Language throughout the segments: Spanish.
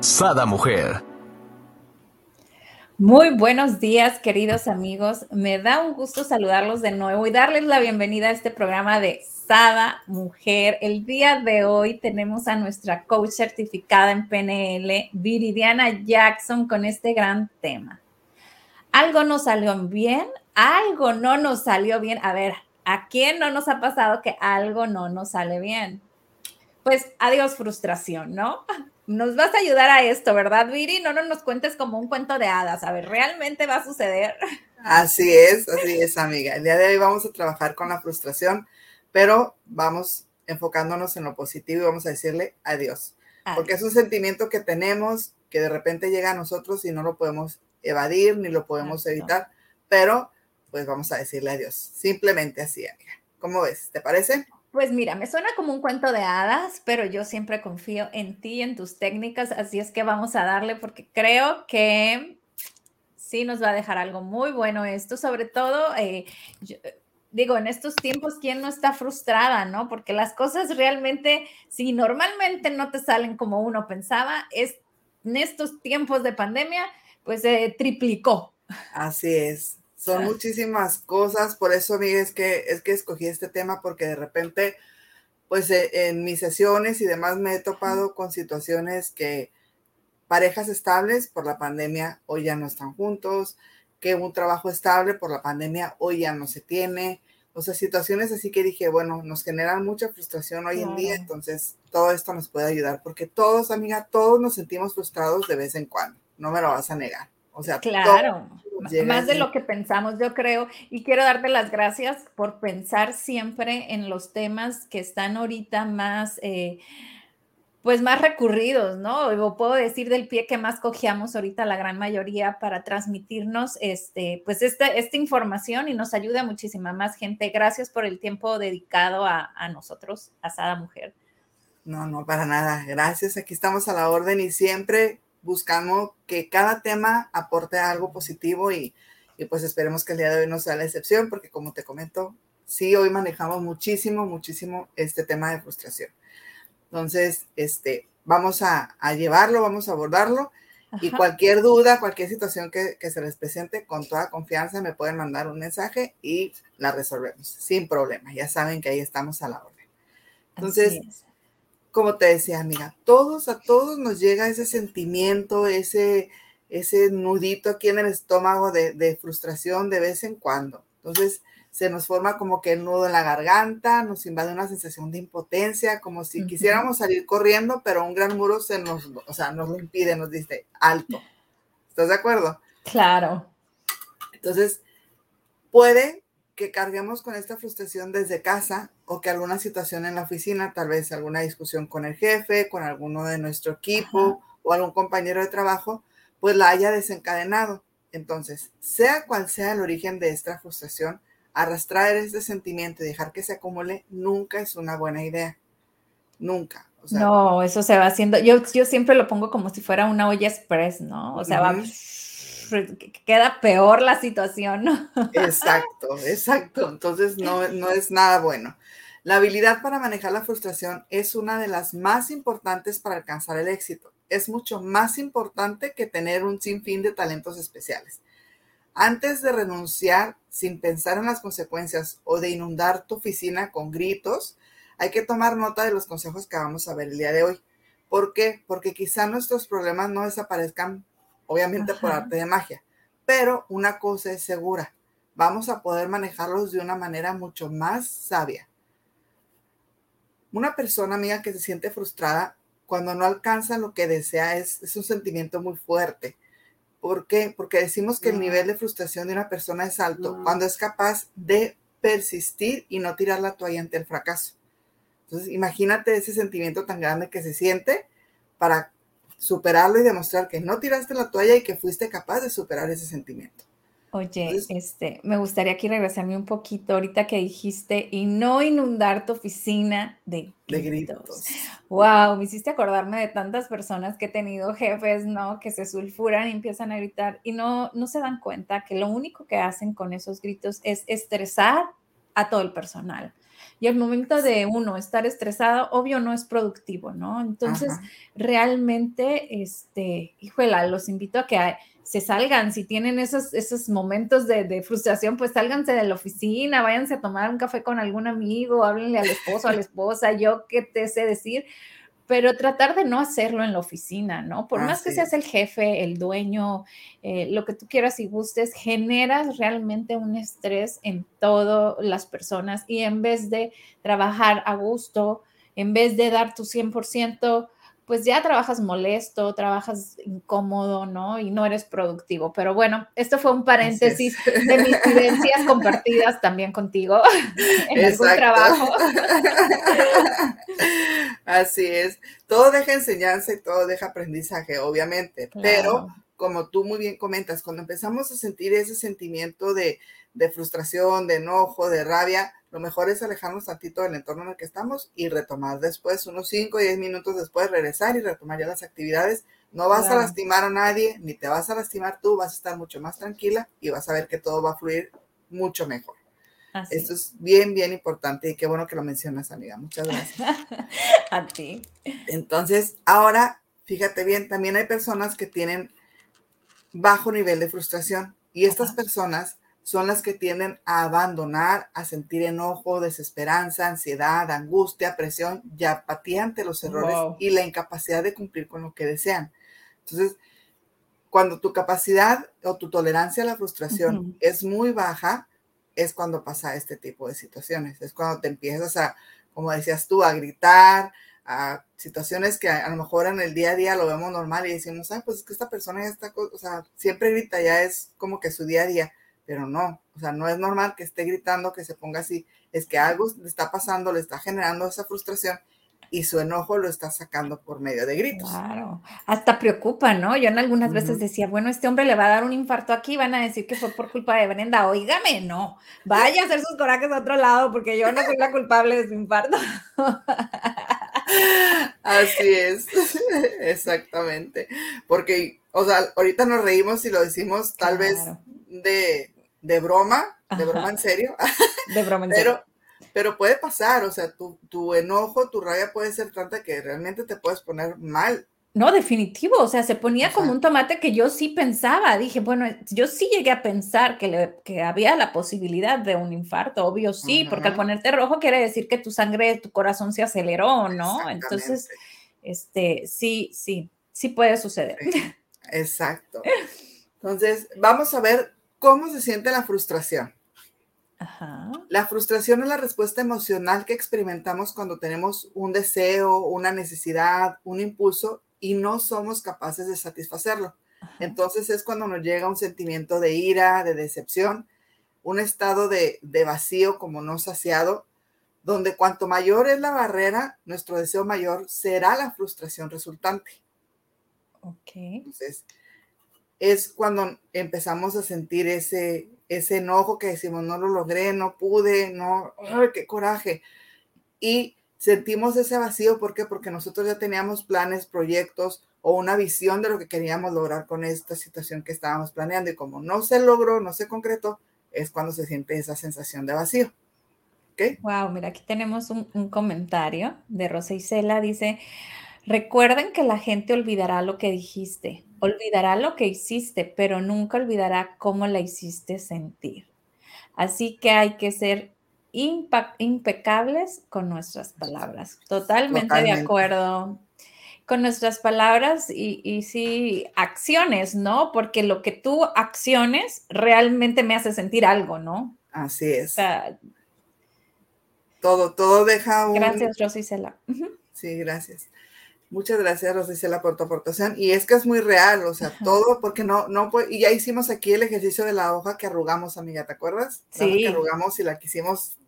Sada Mujer. Muy buenos días, queridos amigos. Me da un gusto saludarlos de nuevo y darles la bienvenida a este programa de Sada Mujer. El día de hoy tenemos a nuestra coach certificada en PNL, Viridiana Jackson, con este gran tema. Algo nos salió bien, algo no nos salió bien. A ver, ¿a quién no nos ha pasado que algo no nos sale bien? Pues adiós frustración, ¿no? Nos vas a ayudar a esto, ¿verdad, Viri? No, no nos cuentes como un cuento de hadas. A ver, ¿realmente va a suceder? Así es, así es, amiga. El día de hoy vamos a trabajar con la frustración, pero vamos enfocándonos en lo positivo y vamos a decirle adiós. Porque es un sentimiento que tenemos que de repente llega a nosotros y no lo podemos evadir ni lo podemos evitar, pero pues vamos a decirle adiós. Simplemente así, amiga. ¿Cómo ves? ¿Te parece? Pues mira, me suena como un cuento de hadas, pero yo siempre confío en ti, en tus técnicas, así es que vamos a darle porque creo que sí nos va a dejar algo muy bueno esto, sobre todo, eh, digo, en estos tiempos, ¿quién no está frustrada, no? Porque las cosas realmente, si normalmente no te salen como uno pensaba, es, en estos tiempos de pandemia, pues se triplicó. Así es. Son muchísimas cosas, por eso, amiga, es que, es que escogí este tema porque de repente, pues eh, en mis sesiones y demás me he topado con situaciones que parejas estables por la pandemia hoy ya no están juntos, que un trabajo estable por la pandemia hoy ya no se tiene, o sea, situaciones así que dije, bueno, nos generan mucha frustración hoy en día, entonces todo esto nos puede ayudar, porque todos, amiga, todos nos sentimos frustrados de vez en cuando, no me lo vas a negar. O sea, claro, más de lo que pensamos, yo creo. Y quiero darte las gracias por pensar siempre en los temas que están ahorita más, eh, pues más recurridos, ¿no? O puedo decir del pie que más cogíamos ahorita la gran mayoría para transmitirnos, este, pues esta, esta información y nos ayuda a muchísima más gente. Gracias por el tiempo dedicado a, a nosotros, a Sada Mujer. No, no, para nada. Gracias. Aquí estamos a la orden y siempre buscamos que cada tema aporte algo positivo y, pues esperemos que el día de hoy no sea la excepción, porque como te comento, sí, hoy manejamos muchísimo, muchísimo este tema de frustración. Entonces, este, vamos a, llevarlo, vamos a abordarlo. Y cualquier duda, cualquier situación que, se les presente, con toda confianza me pueden mandar un mensaje y la resolvemos sin problema. Ya saben que ahí estamos a la orden. Entonces, como te decía, amiga, todos, a todos nos llega ese sentimiento, ese, ese nudito aquí en el estómago de, frustración de vez en cuando. Entonces, se nos forma como que el nudo en la garganta, nos invade una sensación de impotencia, como si quisiéramos salir corriendo, pero un gran muro se nos, o sea, nos lo impide, nos dice alto. ¿Estás de acuerdo? Claro. Entonces, puede que carguemos con esta frustración desde casa o que alguna situación en la oficina, tal vez alguna discusión con el jefe, con alguno de nuestro equipo o algún compañero de trabajo, pues la haya desencadenado. Entonces, sea cual sea el origen de esta frustración, arrastrar este sentimiento y dejar que se acumule nunca es una buena idea. Nunca. no, eso se va haciendo. Yo, yo siempre lo pongo como si fuera una olla express, ¿no? O sea, va queda peor la situación. Exacto, exacto. Entonces no, no es nada bueno. La habilidad para manejar la frustración es una de las más importantes para alcanzar el éxito. Es mucho más importante que tener un sinfín de talentos especiales. Antes de renunciar sin pensar en las consecuencias o de inundar tu oficina con gritos, hay que tomar nota de los consejos que vamos a ver el día de hoy. ¿Por qué? Porque quizá nuestros problemas no desaparezcan obviamente por arte de magia. Pero una cosa es segura, vamos a poder manejarlos de una manera mucho más sabia. Una persona, amiga, que se siente frustrada cuando no alcanza lo que desea es, es un sentimiento muy fuerte. ¿Por qué? Porque decimos que el nivel de frustración de una persona es alto cuando es capaz de persistir y no tirar la toalla ante el fracaso. Entonces, imagínate ese sentimiento tan grande que se siente para superarlo y demostrar que no tiraste la toalla y que fuiste capaz de superar ese sentimiento. Oye, este, me gustaría aquí regresarme un poquito ahorita que dijiste y no inundar tu oficina de gritos. Wow, me hiciste acordarme de tantas personas que he tenido jefes, ¿no? Que se sulfuran y empiezan a gritar y no, no se dan cuenta que lo único que hacen con esos gritos es estresar a todo el personal. Y el momento de uno estar estresado, obvio, no es productivo, ¿no? Entonces, realmente, este, híjole, los invito a que se salgan, si tienen esos, esos momentos de, frustración, pues sálganse de la oficina, váyanse a tomar un café con algún amigo, háblenle al esposo, a la esposa, yo qué te sé decir, pero tratar de no hacerlo en la oficina, ¿no? Por más que seas el jefe, el dueño, eh, lo que tú quieras y gustes, generas realmente un estrés en todas las personas y en vez de trabajar a gusto, en vez de dar tu 100%, pues ya trabajas molesto, trabajas incómodo, ¿no? Y no eres productivo. Pero bueno, esto fue un paréntesis de mis vivencias compartidas también contigo en algún trabajo. Así es. Todo deja enseñanza y todo deja aprendizaje, obviamente. Pero como tú muy bien comentas, cuando empezamos a sentir ese sentimiento de, de frustración, de enojo, de rabia, lo mejor es alejarnos tantito del entorno en el que estamos y retomar después, unos 5 o 10 minutos después, regresar y retomar ya las actividades. No vas a lastimar a nadie, ni te vas a lastimar tú, vas a estar mucho más tranquila y vas a ver que todo va a fluir mucho mejor. Esto es bien, bien importante y qué bueno que lo mencionas, amiga. Muchas gracias. a ti. Entonces, ahora, fíjate bien, también hay personas que tienen bajo nivel de frustración y estas personas son las que tienden a abandonar, a sentir enojo, desesperanza, ansiedad, angustia, presión y apatía ante los errores y la incapacidad de cumplir con lo que desean. Entonces, cuando tu capacidad o tu tolerancia a la frustración es muy baja, es cuando pasa este tipo de situaciones. Es cuando te empiezas a, como decías tú, a gritar, a situaciones que a, lo mejor en el día a día lo vemos normal y decimos, ah, pues es que esta persona ya está, o sea, siempre grita, ya es como que su día a día pero no, o sea, no es normal que esté gritando, que se ponga así, es que algo le está pasando, le está generando esa frustración y su enojo lo está sacando por medio de gritos. Claro, hasta preocupa, ¿no? Yo en algunas veces decía, bueno, este hombre le va a dar un infarto aquí, van a decir que fue por culpa de Brenda, oígame, no, vaya a hacer sus corajes a otro lado porque yo no soy la culpable de su infarto. Así es, exactamente, porque, o sea, ahorita nos reímos y lo decimos tal vez de, de broma, de broma en serio. De broma en serio. Pero, puede pasar, o sea, tu, tu enojo, tu rabia puede ser tanta que realmente te puedes poner mal. No, definitivo, o sea, se ponía como un tomate que yo sí pensaba, dije, bueno, yo sí llegué a pensar que, le, que había la posibilidad de un infarto, obvio sí, porque al ponerte rojo quiere decir que tu sangre, tu corazón se aceleró, ¿no? Entonces, este, sí, sí, sí puede suceder. exacto. Entonces, vamos a ver ¿Cómo se siente la frustración? La frustración es la respuesta emocional que experimentamos cuando tenemos un deseo, una necesidad, un impulso y no somos capaces de satisfacerlo. Entonces es cuando nos llega un sentimiento de ira, de decepción, un estado de, vacío como no saciado, donde cuanto mayor es la barrera, nuestro deseo mayor será la frustración resultante. Ok. Entonces, es cuando empezamos a sentir ese, ese enojo que decimos, no lo logré, no pude, no, qué coraje. Y sentimos ese vacío, ¿por qué? Porque nosotros ya teníamos planes, proyectos o una visión de lo que queríamos lograr con esta situación que estábamos planeando y como no se logró, no se concretó, es cuando se siente esa sensación de vacío. ¿Okay? Wow, mira, aquí tenemos un, un comentario de Rosa Isela, dice, Recuerden que la gente olvidará lo que dijiste, olvidará lo que hiciste, pero nunca olvidará cómo la hiciste sentir. Así que hay que ser impecables con nuestras palabras. Totalmente, de acuerdo con nuestras palabras y, y, sí, acciones, ¿no? Porque lo que tú acciones realmente me hace sentir algo, ¿no? Así es. todo, todo deja un... Gracias, Rosicela. Sí, gracias. Muchas gracias, Rosicela, por tu aportación. Y es que es muy real, o sea, todo, porque no, no, y ya hicimos aquí el ejercicio de la hoja que arrugamos, amiga, ¿te acuerdas? Sí. que arrugamos y la quisimos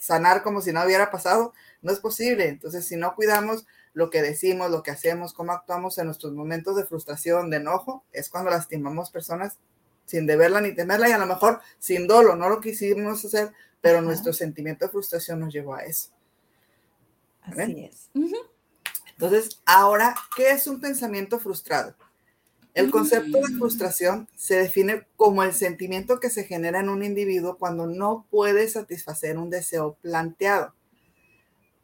sanar como si no hubiera pasado, no es posible. Entonces, si no cuidamos lo que decimos, lo que hacemos, cómo actuamos en nuestros momentos de frustración, de enojo, es cuando lastimamos personas sin deberla ni temerla y a lo mejor sin dolo, no lo quisimos hacer, pero nuestro sentimiento de frustración nos llevó a eso. Así es. Entonces, ahora, ¿qué es un pensamiento frustrado? El concepto de frustración se define como el sentimiento que se genera en un individuo cuando no puede satisfacer un deseo planteado.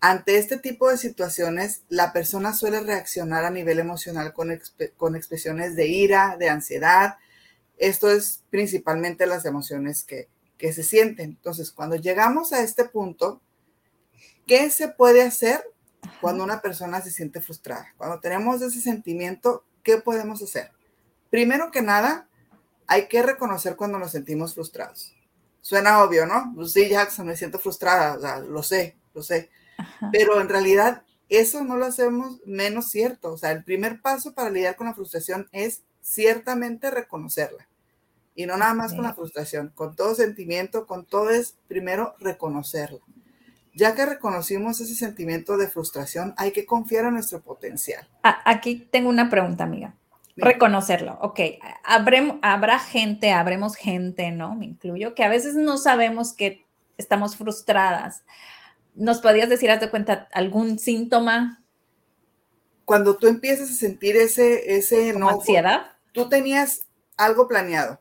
Ante este tipo de situaciones, la persona suele reaccionar a nivel emocional con, con expresiones de ira, de ansiedad. Esto es principalmente las emociones que, que se sienten. Entonces, cuando llegamos a este punto, ¿qué se puede hacer cuando una persona se siente frustrada? Cuando tenemos ese sentimiento, ¿qué podemos hacer? Primero que nada, hay que reconocer cuando nos sentimos frustrados. Suena obvio, ¿no? Pues sí, Jackson, me siento frustrada, o sea, lo sé, lo sé. Pero en realidad eso no lo hacemos menos cierto. O sea, el primer paso para lidiar con la frustración es ciertamente reconocerla. Y no nada más con la frustración, con todo sentimiento, con todo es primero reconocerla. Ya que reconocimos ese sentimiento de frustración, hay que confiar en nuestro potencial. Aquí tengo una pregunta, amiga. Reconocerlo, ok. habrá gente, habremos gente, ¿no? Me incluyo, que a veces no sabemos que estamos frustradas. ¿Nos podrías decir, haz de cuenta, algún síntoma? Cuando tú empiezas a sentir ese, ese ansiedad. Tú tenías algo planeado,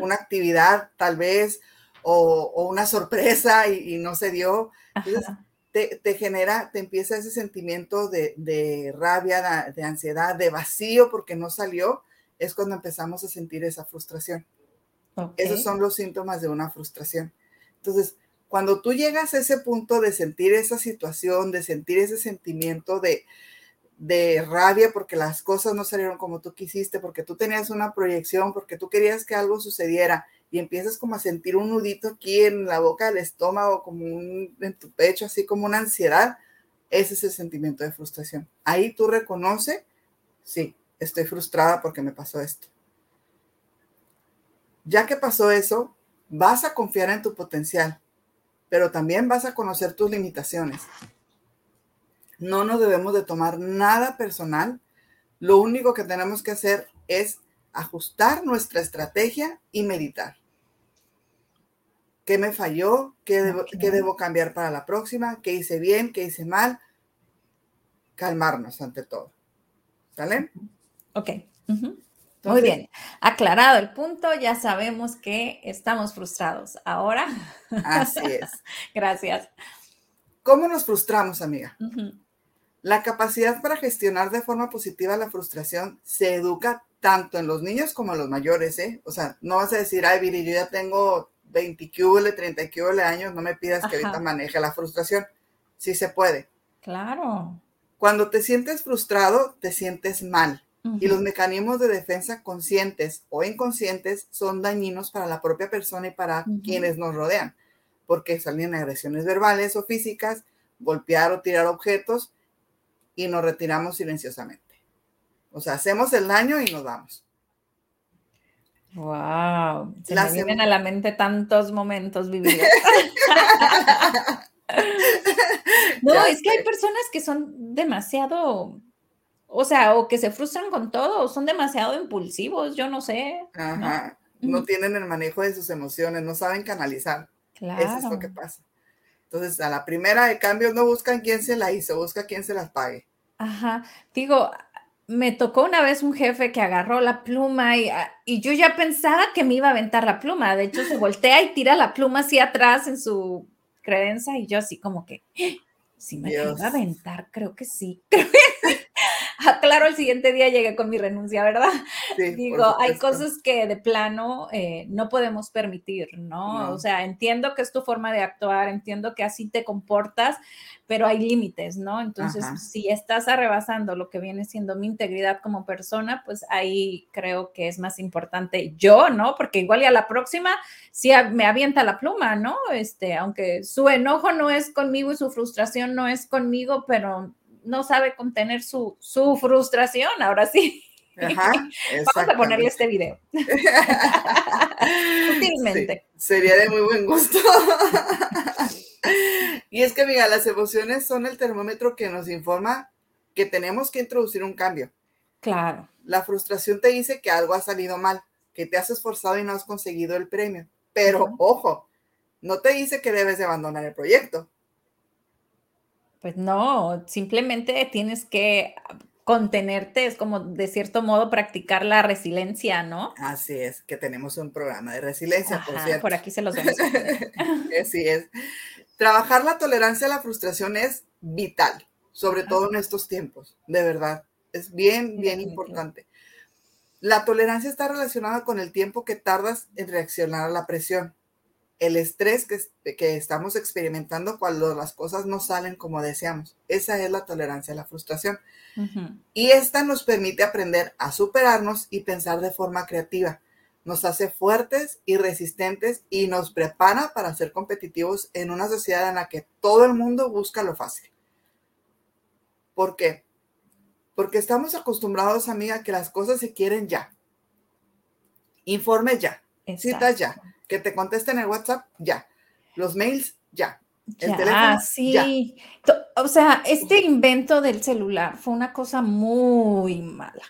una actividad tal vez, o, una sorpresa y, no se dio. Entonces, te, genera, te empieza ese sentimiento de, rabia, de, ansiedad, de vacío porque no salió, es cuando empezamos a sentir esa frustración. Esos son los síntomas de una frustración. Entonces, cuando tú llegas a ese punto de sentir esa situación, de sentir ese sentimiento de, de rabia porque las cosas no salieron como tú quisiste, porque tú tenías una proyección, porque tú querías que algo sucediera y empiezas como a sentir un nudito aquí en la boca del estómago, como en tu pecho, así como una ansiedad, ese es el sentimiento de frustración. Ahí tú reconoces, sí, estoy frustrada porque me pasó esto. Ya que pasó eso, vas a confiar en tu potencial, pero también vas a conocer tus limitaciones. No nos debemos de tomar nada personal. Lo único que tenemos que hacer es ajustar nuestra estrategia y meditar. ¿Qué me falló? ¿Qué debo, cambiar para la próxima? ¿Qué hice bien? ¿Qué hice mal? Calmarnos ante todo. ¿Sale? Ok. Muy bien. Aclarado el punto, ya sabemos que estamos frustrados. Ahora. Así es. Gracias. ¿Cómo nos frustramos, amiga? La capacidad para gestionar de forma positiva la frustración se educa tanto en los niños como en los mayores, ¿eh? O sea, no vas a decir, ay, Viri, yo ya tengo 20 QL, 30 QL años, no me pidas que ahorita maneje la frustración. Sí se puede. Claro. Cuando te sientes frustrado, te sientes mal. Y los mecanismos de defensa conscientes o inconscientes son dañinos para la propia persona y para quienes nos rodean, porque salen agresiones verbales o físicas, golpear o tirar objetos y nos retiramos silenciosamente. O sea, hacemos el daño y nos vamos. Wow, se me vienen a la mente tantos momentos vividos. no, es que hay personas que son demasiado, o sea, o que se frustran con todo, o son demasiado impulsivos, yo no sé. Ajá. ¿no? tienen el manejo de sus emociones, no saben canalizar. Claro. Eso es lo que pasa. Entonces, a la primera de cambio no buscan quién se la hizo, busca quién se las pague. Ajá. Digo, me tocó una vez un jefe que agarró la pluma ah, y, yo ya pensaba que me iba a aventar la pluma. De hecho, se voltea y tira la pluma así atrás en su credencia y yo así como que, ¡Ah! si me iba a aventar, creo que sí. claro, el siguiente día llegué con mi renuncia, ¿verdad? Digo, hay cosas que de plano eh, no podemos permitir, ¿no? O sea, entiendo que es tu forma de actuar, entiendo que así te comportas, pero hay límites, ¿no? Entonces, si estás arrebasando lo que viene siendo mi integridad como persona, pues ahí creo que es más importante yo, ¿no? Porque igual y a la próxima sí me avienta la pluma, ¿no? Este, aunque su enojo no es conmigo y su frustración no es conmigo, pero no sabe contener su, frustración, ahora sí. Ajá, Vamos a ponerle este video. Sutilmente. sería de muy buen gusto. y es que, mira, las emociones son el termómetro que nos informa que tenemos que introducir un cambio. Claro. La frustración te dice que algo ha salido mal, que te has esforzado y no has conseguido el premio. Pero ojo, no te dice que debes de abandonar el proyecto. Pues no, simplemente tienes que contenerte, es como de cierto modo practicar la resiliencia, ¿no? Así es, que tenemos un programa de resiliencia, por cierto. Por aquí se los vemos. Así es. Trabajar la tolerancia a la frustración es vital, sobre todo en estos tiempos, de verdad. Es bien, bien importante. La tolerancia está relacionada con el tiempo que tardas en reaccionar a la presión el estrés que, que, estamos experimentando cuando las cosas no salen como deseamos. Esa es la tolerancia a la frustración. Y esta nos permite aprender a superarnos y pensar de forma creativa. Nos hace fuertes y resistentes y nos prepara para ser competitivos en una sociedad en la que todo el mundo busca lo fácil. ¿Por qué? Porque estamos acostumbrados, amiga, a que las cosas se quieren ya. Informes ya. Citas ya que te contesten el WhatsApp, ya. Los mails, ya. El ya, teléfono, sí. O sea, este invento del celular fue una cosa muy mala.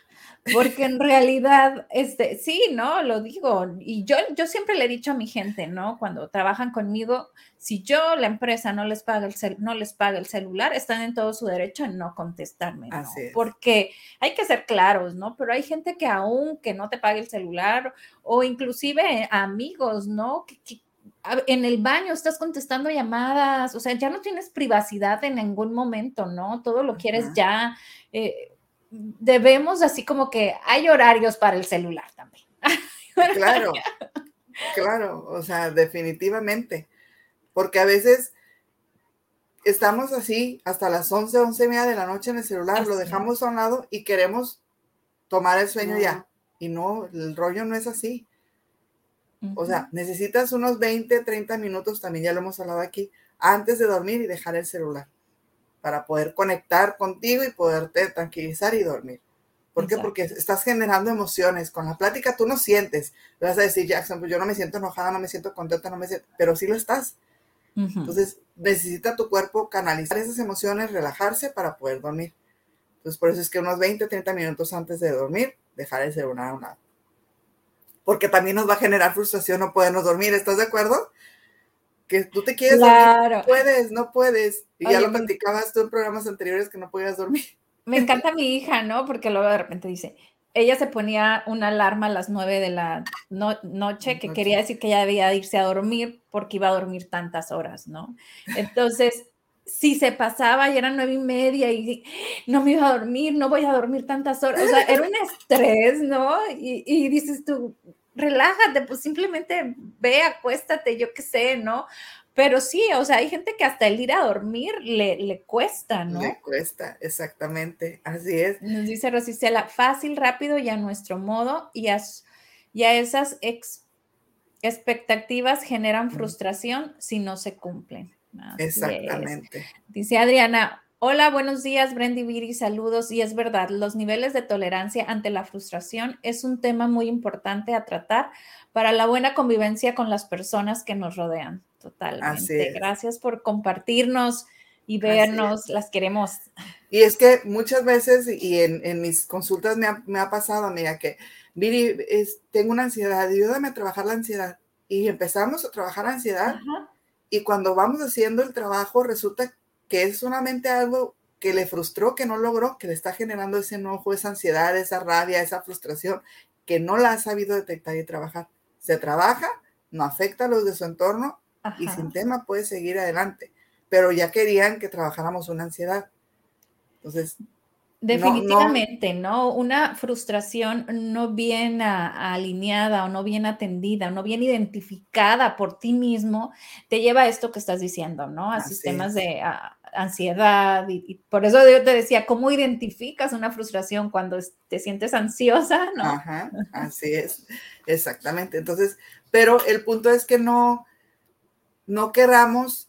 Porque en realidad, este, sí, ¿no? Lo digo. Y yo, yo siempre le he dicho a mi gente, ¿no? Cuando trabajan conmigo, si yo, la empresa, no les paga el, no les paga el celular, están en todo su derecho en no contestarme, ¿no? Porque hay que ser claros, ¿no? Pero hay gente que aún que no te pague el celular o inclusive amigos, ¿no? en el baño estás contestando llamadas, o sea, ya no tienes privacidad en ningún momento, ¿no? Todo lo quieres ya. Eh, debemos así como que hay horarios para el celular también. Claro, claro, o sea, definitivamente, porque a veces estamos así hasta las 11, 11 y media de la noche en el celular, lo dejamos a un lado y queremos tomar el sueño ya. Y no, el rollo no es así. O sea, necesitas unos 20, 30 minutos, también ya lo hemos hablado aquí, antes de dormir y dejar el celular para poder conectar contigo y poderte tranquilizar y dormir. ¿Por qué? Porque estás generando emociones. Con la plática tú no sientes. Le vas a decir, Jackson, pues yo no me siento enojada, no me siento contenta, no me siento, pero sí lo estás. Entonces, necesita tu cuerpo canalizar esas emociones, relajarse para poder dormir. Entonces, por eso es que unos 20, 30 minutos antes de dormir, dejar el celular a un lado. Porque también nos va a generar frustración no podernos dormir, ¿estás de acuerdo? Que tú te quieres dormir, no puedes, no puedes. Y ya lo platicabas tú en programas anteriores que no podías dormir. Me encanta mi hija, ¿no? Porque luego de repente dice, ella se ponía una alarma a las nueve de la noche, que quería decir que ella debía irse a dormir porque iba a dormir tantas horas, ¿no? Entonces, si se pasaba y eran nueve y media y no me iba a dormir, no voy a dormir tantas horas, o sea, era un estrés, ¿no? Y, y dices tú, relájate, pues simplemente ve, acuéstate, yo qué sé, ¿no? Pero sí, o sea, hay gente que hasta el ir a dormir le, le cuesta, ¿no? Le cuesta, exactamente, así es. Nos dice Rosicela, fácil, rápido y a nuestro modo, y a, esas expectativas generan frustración si no se cumplen. Exactamente. Dice Adriana, Hola, buenos días, Brendy Viri, saludos. Y es verdad, los niveles de tolerancia ante la frustración es un tema muy importante a tratar para la buena convivencia con las personas que nos rodean. Totalmente. Gracias por compartirnos y vernos, las queremos. Y es que muchas veces, y en, mis consultas me ha, pasado, amiga, que Viri, tengo una ansiedad, ayúdame a trabajar la ansiedad. Y empezamos a trabajar la ansiedad. Y cuando vamos haciendo el trabajo, resulta que es solamente algo que le frustró, que no logró, que le está generando ese enojo, esa ansiedad, esa rabia, esa frustración, que no la ha sabido detectar y trabajar. Se trabaja, no afecta a los de su entorno y sin tema puede seguir adelante. Pero ya querían que trabajáramos una ansiedad. Entonces, Definitivamente, no, Una frustración no bien alineada o no bien atendida o no bien identificada por ti mismo te lleva a esto que estás diciendo, ¿no? A sistemas de ansiedad y, por eso yo te decía, ¿cómo identificas una frustración cuando te sientes ansiosa, ¿no? Ajá, así es, exactamente. Entonces, pero el punto es que no, no queramos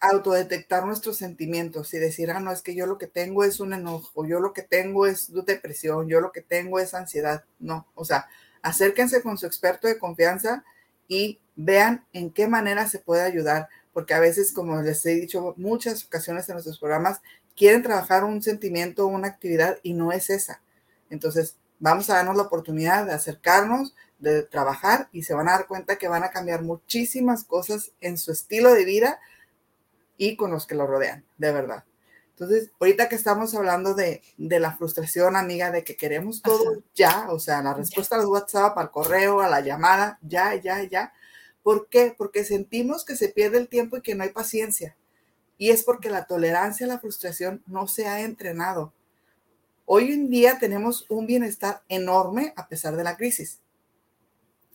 autodetectar nuestros sentimientos y decir, ah, no, es que yo lo que tengo es un enojo, yo lo que tengo es depresión, yo lo que tengo es ansiedad. No, o sea, acérquense con su experto de confianza y vean en qué manera se puede ayudar, porque a veces, como les he dicho muchas ocasiones en nuestros programas, quieren trabajar un sentimiento, una actividad y no es esa. Entonces, vamos a darnos la oportunidad de acercarnos, de trabajar y se van a dar cuenta que van a cambiar muchísimas cosas en su estilo de vida y con los que lo rodean, de verdad. Entonces, ahorita que estamos hablando de, la frustración, amiga, de que queremos todo ya, o sea, la respuesta al WhatsApp, al correo, a la llamada, ya, ya, ya. ¿Por qué? Porque sentimos que se pierde el tiempo y que no hay paciencia. Y es porque la tolerancia a la frustración no se ha entrenado. Hoy en día tenemos un bienestar enorme a pesar de la crisis.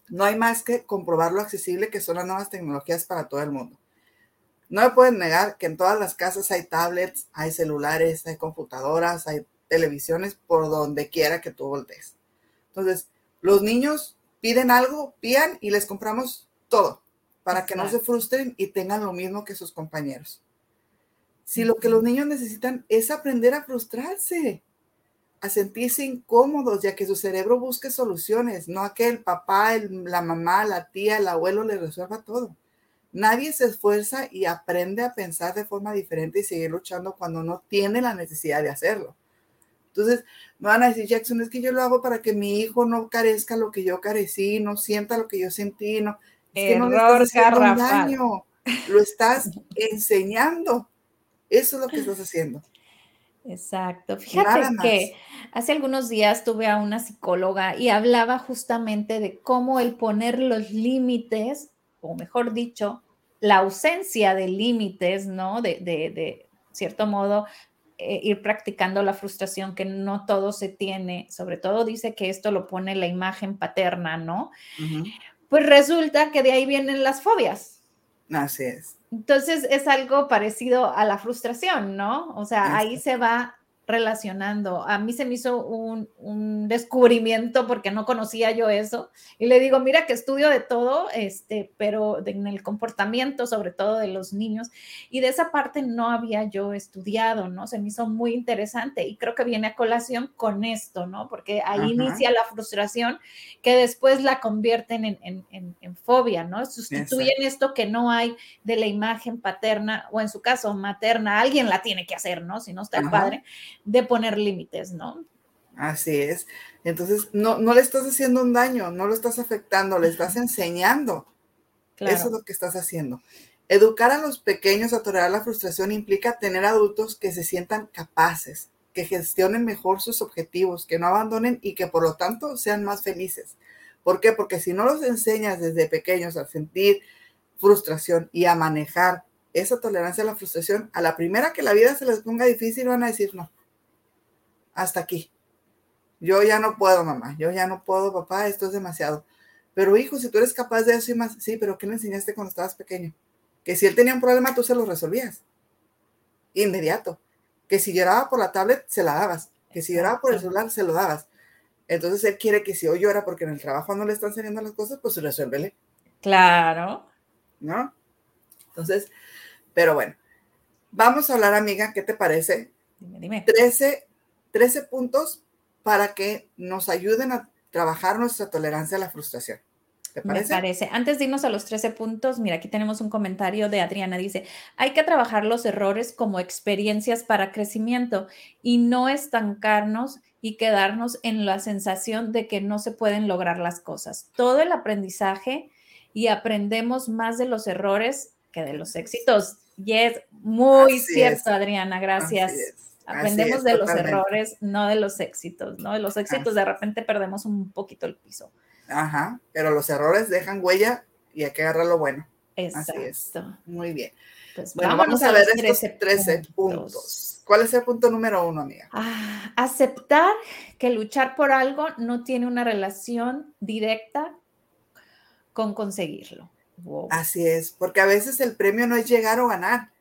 No hay más que comprobar lo accesible que son las nuevas tecnologías para todo el mundo. No me pueden negar que en todas las casas hay tablets, hay celulares, hay computadoras, hay televisiones por donde quiera que tú voltees. Entonces, los niños piden algo, pían y les compramos todo para que no se frustren y tengan lo mismo que sus compañeros. Si lo que los niños necesitan es aprender a frustrarse, a sentirse incómodos, ya que su cerebro busque soluciones, no a que el papá, la mamá, la tía, el abuelo le resuelva todo. Nadie se esfuerza y aprende a pensar de forma diferente y seguir luchando cuando no tiene la necesidad de hacerlo. Entonces, me van a decir, Jackson, es que yo lo hago para que mi hijo no carezca lo que yo carecí, no sienta lo que yo sentí, no. Es que no le estás daño, lo estás enseñando. Eso es lo que estás haciendo. Exacto. Fíjate que hace algunos días tuve a una psicóloga y hablaba justamente de cómo el poner los límites, o mejor dicho, la ausencia de límites, ¿no? De, de, cierto modo, eh, ir practicando la frustración que no todo se tiene, sobre todo dice que esto lo pone la imagen paterna, ¿no? Pues resulta que de ahí vienen las fobias. Así es. Entonces es algo parecido a la frustración, ¿no? O sea, ahí se va relacionando. A mí se me hizo un, descubrimiento porque no conocía yo eso. Y le digo, mira que estudio de todo, este, pero en el comportamiento, sobre todo de los niños. Y de esa parte no había yo estudiado, ¿no? Se me hizo muy interesante y creo que viene a colación con esto, ¿no? Porque ahí inicia la frustración que después la convierten en, fobia, ¿no? Sustituyen esto que no hay de la imagen paterna o en su caso materna. Alguien la tiene que hacer, ¿no? Si no está el padre de poner límites, ¿no? Así es. Entonces, no, no le estás haciendo un daño, no lo estás afectando, le estás enseñando. Eso es lo que estás haciendo. Educar a los pequeños a tolerar la frustración implica tener adultos que se sientan capaces, que gestionen mejor sus objetivos, que no abandonen y que por lo tanto sean más felices. ¿Por qué? Porque si no los enseñas desde pequeños a sentir frustración y a manejar esa tolerancia a la frustración, a la primera que la vida se les ponga difícil van a decir no hasta aquí. Yo ya no puedo, mamá, yo ya no puedo, papá, esto es demasiado. Pero hijo, si tú eres capaz de eso y más, sí, pero ¿qué le enseñaste cuando estabas pequeño? Que si él tenía un problema, tú se lo resolvías. Inmediato. Que si lloraba por la tablet, se la dabas. Que si lloraba por el celular, se lo dabas. Entonces él quiere que si hoy llora porque en el trabajo no le están saliendo las cosas, pues resuélvele. Claro. ¿No? Entonces, pero bueno, vamos a hablar, amiga, ¿qué te parece? Dime, dime. 13 13 puntos para que nos ayuden a trabajar nuestra tolerancia a la frustración. ¿Te parece? Me parece. Antes de irnos a los 13 puntos, mira, aquí tenemos un comentario de Adriana. Dice, hay que trabajar los errores como experiencias para crecimiento y no estancarnos y quedarnos en la sensación de que no se pueden lograr las cosas. Todo el aprendizaje y aprendemos más de los errores que de los éxitos. Y es muy cierto, Adriana. Gracias. Aprendemos de los errores, no de los éxitos, ¿no? De los éxitos de repente perdemos un poquito el piso. Ajá, pero los errores dejan huella y hay que agarrar lo bueno. Exacto. Así es. Muy bien. Pues bueno, vamos a, ver estos 13, puntos. ¿Cuál es el punto número uno, amiga? Ah, aceptar que luchar por algo no tiene una relación directa con conseguirlo. Así es, porque a veces el premio no es llegar o ganar,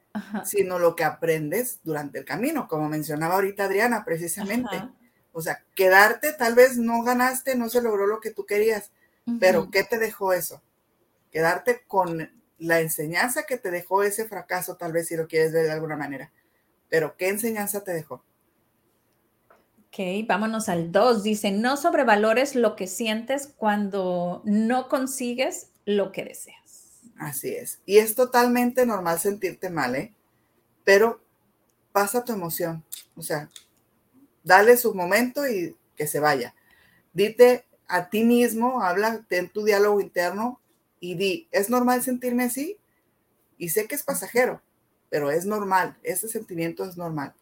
sino lo que aprendes durante el camino, como mencionaba ahorita Adriana, precisamente. O sea, quedarte, tal vez no ganaste, no se logró lo que tú querías, pero ¿qué te dejó eso? Quedarte con la enseñanza que te dejó ese fracaso, tal vez si lo quieres ver de alguna manera. Pero ¿qué enseñanza te dejó? Ok, vámonos al 2. Dice, no sobrevalores lo que sientes cuando no consigues lo que deseas. Así es. Y es totalmente normal sentirte mal, ¿eh? Pero pasa tu emoción. O sea, dale su momento y que se vaya. Dite a ti mismo, habla, ten tu diálogo interno y di, ¿es normal sentirme así? Y sé que es pasajero, pero es normal, ese sentimiento es normal.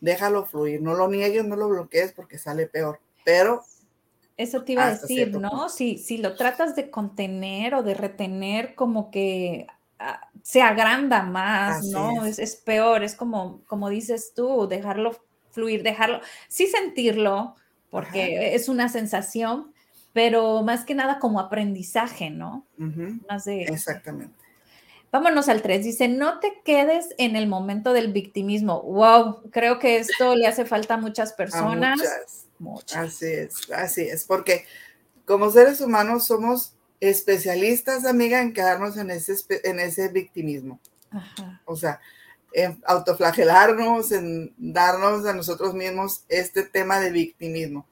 Déjalo fluir, no lo niegues, no lo bloquees porque sale peor, pero... Eso te iba a decir, ¿no? Si, si lo tratas de contener o de retener, como que ah, se agranda más, ¿no? Es. Es, peor, es como, como dices tú, dejarlo fluir, dejarlo, sí sentirlo, porque es una sensación, pero más que nada como aprendizaje, ¿no? Más de... Exactamente. Vámonos al 3. Dice, no te quedes en el momento del victimismo. Wow, creo que esto le hace falta a muchas personas. muchas. Así es, así es, porque como seres humanos somos especialistas, amiga, en quedarnos en ese, en ese victimismo. O sea, en autoflagelarnos, en darnos a nosotros mismos este tema de victimismo.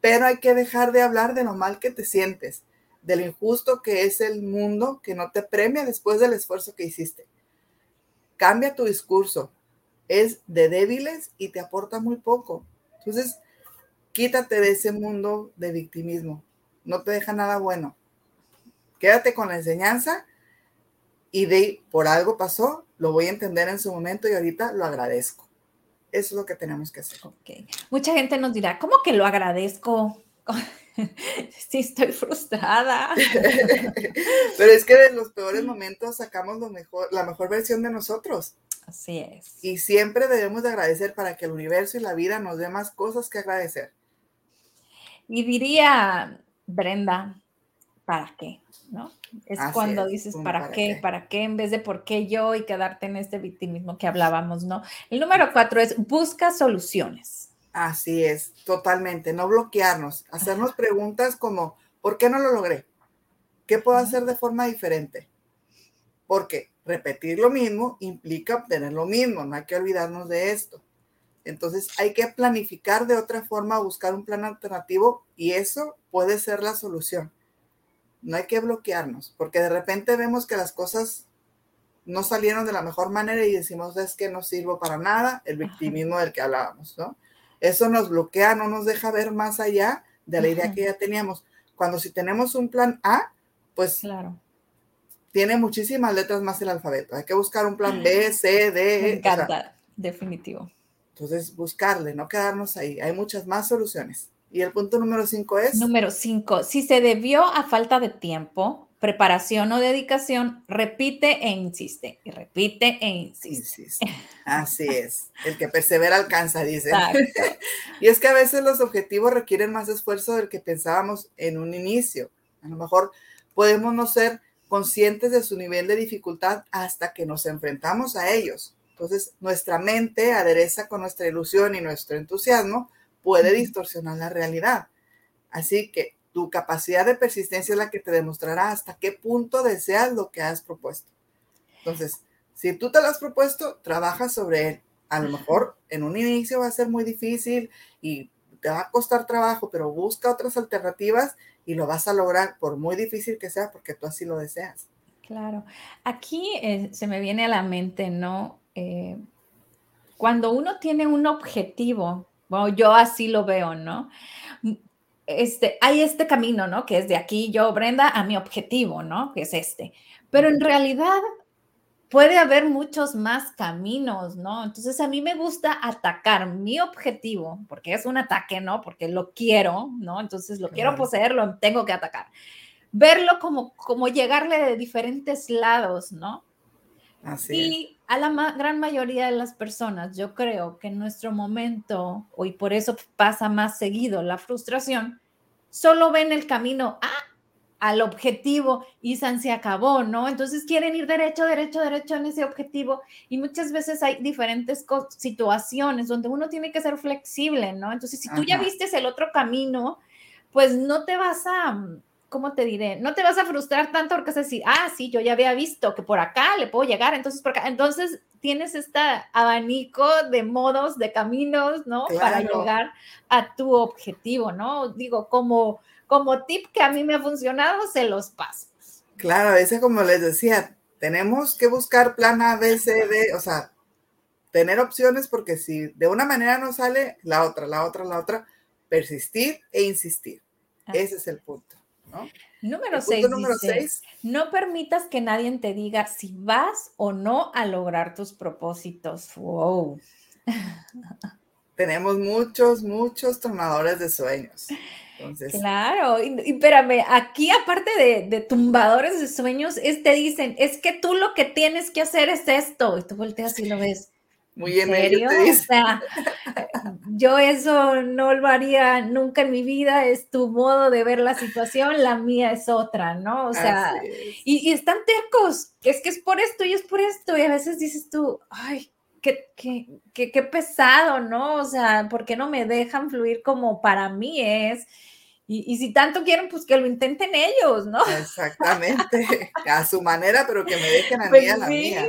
Pero hay que dejar de hablar de lo mal que te sientes de lo injusto que es el mundo que no te premia después del esfuerzo que hiciste. Cambia tu discurso. Es de débiles y te aporta muy poco. Entonces, quítate de ese mundo de victimismo. No te deja nada bueno. Quédate con la enseñanza y de por algo pasó, lo voy a entender en su momento y ahorita lo agradezco. Eso es lo que tenemos que hacer. Mucha gente nos dirá, ¿cómo que lo agradezco? sí, estoy frustrada. Pero es que de los peores momentos sacamos lo mejor, la mejor versión de nosotros. Así es. Y siempre debemos de agradecer para que el universo y la vida nos dé más cosas que agradecer. Y diría, Brenda, ¿para qué? ¿No? Es cuando dices, ¿para, qué? ¿Para qué? En vez de ¿por qué yo? y quedarte en este victimismo que hablábamos, ¿no? El número cuatro es busca soluciones. Así es, totalmente, no bloquearnos, hacernos preguntas como, ¿por qué no lo logré? ¿Qué puedo hacer de forma diferente? Porque repetir lo mismo implica obtener lo mismo, no hay que olvidarnos de esto. Entonces hay que planificar de otra forma, buscar un plan alternativo y eso puede ser la solución. No hay que bloquearnos, porque de repente vemos que las cosas no salieron de la mejor manera y decimos es que no sirvo para nada, el victimismo del que hablábamos, ¿no? Eso nos bloquea, no nos deja ver más allá de la idea que ya teníamos. Cuando si tenemos un plan A, pues claro. tiene muchísimas letras más el alfabeto. Hay que buscar un plan B, C, D. Me encanta, definitivo. Entonces, buscarle, no quedarnos ahí. Hay muchas más soluciones. Y el punto número cinco es. Número cinco, si se debió a falta de tiempo, preparación o dedicación, repite e insiste, y repite e insiste. Así es. El que persevera alcanza, dice. y es que a veces los objetivos requieren más esfuerzo del que pensábamos en un inicio. A lo mejor podemos no ser conscientes de su nivel de dificultad hasta que nos enfrentamos a ellos. Entonces, nuestra mente, adereza con nuestra ilusión y nuestro entusiasmo, puede distorsionar la realidad. Así que tu capacidad de persistencia es la que te demostrará hasta qué punto deseas lo que has propuesto. Entonces, si tú te lo has propuesto, trabaja sobre él. A lo mejor en un inicio va a ser muy difícil y te va a costar trabajo, pero busca otras alternativas y lo vas a lograr, por muy difícil que sea, porque tú así lo deseas. Claro. Aquí eh, se me viene a la mente, ¿no? Eh, cuando uno tiene un objetivo, bueno, yo así lo veo, ¿no? este, hay este camino, ¿no? Que es de aquí yo, Brenda, a mi objetivo, ¿no? Que es este. Pero en realidad puede haber muchos más caminos, ¿no? Entonces a mí me gusta atacar mi objetivo, porque es un ataque, ¿no? Porque lo quiero, ¿no? Entonces lo quiero poseer, lo tengo que atacar. Verlo como, como llegarle de diferentes lados, ¿no? Así y a la gran mayoría de las personas, yo creo que en nuestro momento, y por eso pasa más seguido la frustración, solo ven el camino al objetivo y se acabó, ¿no? Entonces quieren ir derecho, derecho, derecho en ese objetivo y muchas veces hay diferentes situaciones donde uno tiene que ser flexible, ¿no? Entonces, si tú ya vistes el otro camino, pues no te vas a ¿cómo te diré? No te vas a frustrar tanto porque es decir, ah, sí, yo ya había visto que por acá le puedo llegar, entonces por acá, entonces tienes este abanico de modos, de caminos, ¿no? Para llegar a tu objetivo, ¿no? Digo, como, como tip que a mí me ha funcionado, se los paso. Claro, ese como les decía, tenemos que buscar plan A, B, C, D, o sea, tener opciones porque si de una manera no sale, la otra, la otra, la otra, persistir e insistir. Ese es el punto, ¿no? Número 6. Número seis. No permitas que nadie te diga si vas o no a lograr tus propósitos. Wow. Tenemos muchos, muchos tronadores de sueños. claro, y, espérame, aquí aparte de, tumbadores de sueños, es, te dicen, es que tú lo que tienes que hacer es esto, y tú volteas y lo ves. Muy bien, serio? O sea, yo eso no lo haría nunca en mi vida, es tu modo de ver la situación, la mía es otra, ¿no? O sea, y, y, están tercos, es que es por esto y es por esto, y a veces dices tú, ay, qué, qué, qué, pesado, ¿no? O sea, ¿por qué no me dejan fluir como para mí es? Y, si tanto quieren, pues que lo intenten ellos, ¿no? Exactamente, a su manera, pero que me dejen a mí a la pues mía.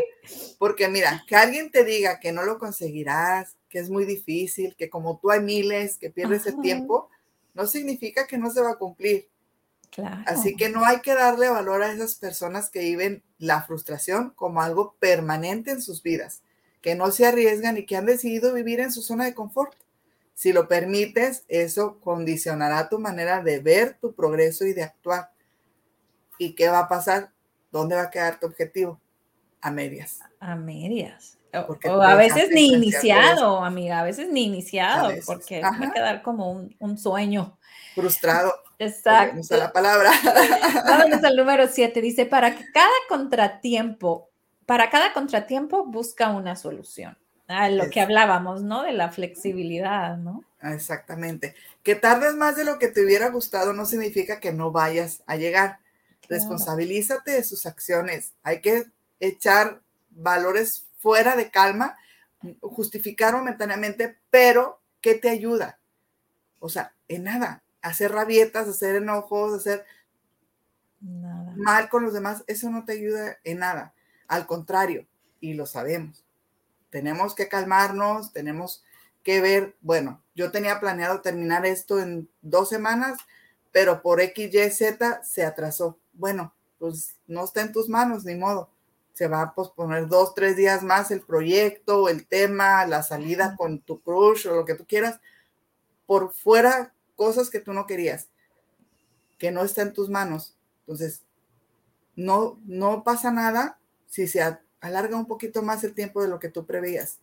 Porque mira, que alguien te diga que no lo conseguirás, que es muy difícil, que como tú hay miles, que pierdes el tiempo, no significa que no se va a cumplir. Claro. Así que no hay que darle valor a esas personas que viven la frustración como algo permanente en sus vidas, que no se arriesgan y que han decidido vivir en su zona de confort. Si lo permites, eso condicionará tu manera de ver tu progreso y de actuar. ¿Y qué va a pasar? ¿Dónde va a quedar tu objetivo? A medias. A medias. O, a veces ni iniciado, amiga, a veces ni iniciado, porque va a quedar como un, sueño. Frustrado. Exacto. Usa la palabra. Vámonos al número 7. Dice, para que cada contratiempo, para cada contratiempo busca una solución. Ah, lo que hablábamos, ¿no? De la flexibilidad, ¿no? Exactamente. Que tardes más de lo que te hubiera gustado no significa que no vayas a llegar. Responsabilízate de sus acciones. Hay que echar valores fuera de calma, justificar momentáneamente, pero ¿qué te ayuda? O sea, en nada. Hacer rabietas, hacer enojos, hacer mal con los demás, eso no te ayuda en nada. Al contrario, y lo sabemos tenemos que calmarnos, tenemos que ver, bueno, yo tenía planeado terminar esto en dos semanas, pero por X, Y, Z se atrasó. Bueno, pues no está en tus manos, ni modo. Se va a posponer dos, tres días más el proyecto, el tema, la salida con tu crush o lo que tú quieras, por fuera cosas que tú no querías, que no está en tus manos. Entonces, no, no pasa nada si se, alarga un poquito más el tiempo de lo que tú preveías.